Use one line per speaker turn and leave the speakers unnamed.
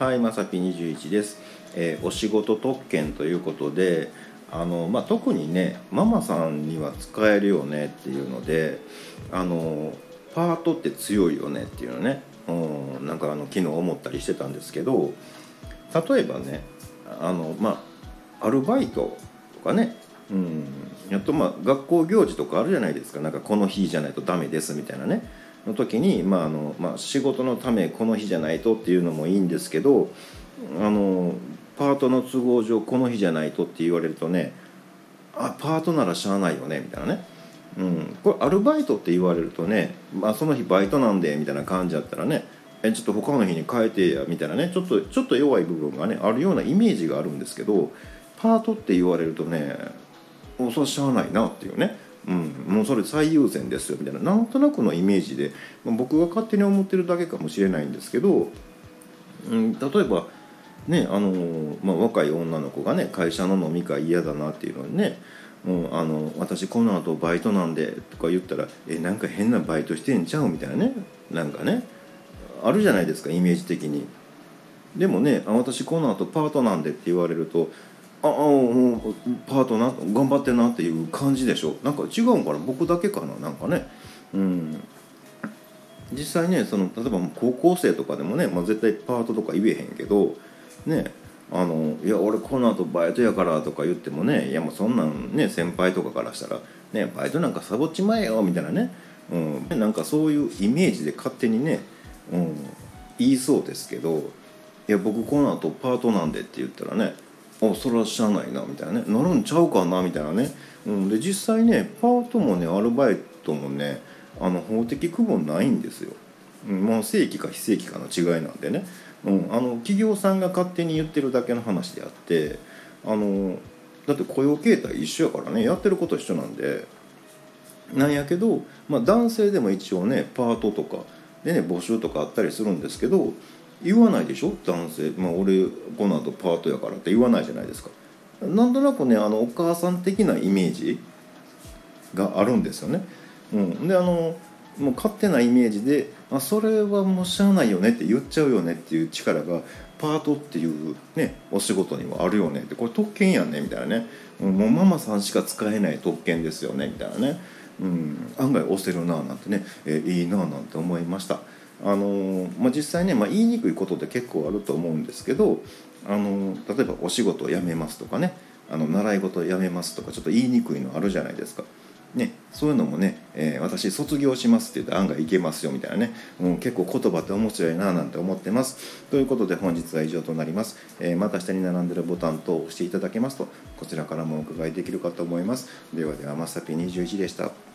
はい、まさぴ21です、えーお仕事特権ということであの、まあ、特にねママさんには使えるよねっていうのであのパートって強いよねっていうのね、うん、なんかあの昨日思ったりしてたんですけど例えばねあの、まあ、アルバイトとかねうん、やっとまあ学校行事とかあるじゃないですか。なんかこの日じゃないとダメですみたいなね。の時に、まああのまあ、仕事のためこの日じゃないとっていうのもいいんですけどあのパートの都合上この日じゃないとって言われるとねあパートならしゃあないよねみたいなね、うん、これアルバイトって言われるとね、まあ、その日バイトなんでみたいな感じだったらねえちょっと他の日に変えてやみたいなね。ちょっとちょっと弱い部分がねあるようなイメージがあるんですけどパートって言われるとねおそしゃあないなっていうね、うん、もうそれ最優先ですよみたいな。なんとなくのイメージで、まあ僕が勝手に思ってるだけかもしれないんですけど、うん、例えばねあのまあ、若い女の子がね会社の飲み会嫌だなっていうのにねもうあの私この後バイトなんでとか言ったらえなんか変なバイトしてんちゃうみたいなね。なんかねあるじゃないですかイメージ的に。でもねあ私この後パートなんでって言われるとああもうパートな頑張ってなっていう感じでしょ。なんか違うんかな。僕だけかななんかね。うん。実際ねその例えば高校生とかでもね、まあ、絶対パートとか言えへんけどねあのいや俺この後バイトやからとか言ってもねいやもうそんなんね先輩とかからしたらねバイトなんかサボっちまえよみたいなね、うん、なんかそういうイメージで勝手にね、うん、言いそうですけどいや僕この後パートなんでって言ったらねあそれはしゃあないなみたいなね。なるんちゃうかなみたいなね、うん、で実際ねパートもねアルバイトもねあの法的区分ないんですよ、うん、まあ正規か非正規かの違いなんでね、うん、あの企業さんが勝手に言ってるだけの話であってあのだって雇用形態一緒やからねやってること一緒なんで。なんやけど、まあ、男性でも一応ねパートとかでね募集とかあったりするんですけど言わないでしょ？男性、まあ、俺この後パートやからって。言わないじゃないですか。なんとなくねあのお母さん的なイメージがあるんですよね、うん、であのもう勝手なイメージであそれはもうしゃあないよねって言っちゃうよねっていう力がパートっていうねお仕事にもあるよねって。これ特権やんねみたいなね、もうママさんしか使えない特権ですよねみたいなね、うん、案外押せるななんてね、えーいいななんて思いました。あのまあ、実際ね、まあ、言いにくいことって結構あると思うんですけど、あの例えばお仕事を辞めますとかねあの習い事を辞めますとかちょっと言いにくいのあるじゃないですか。ね、そういうのもね、えー私卒業しますって言って案外いけますよみたいなね、うん、結構言葉って面白いななんて思ってます。ということで本日は以上となります、えーまた下に並んでるボタン等を押していただけますとこちらからもお伺いできるかと思います。ではではまさぴ21でした。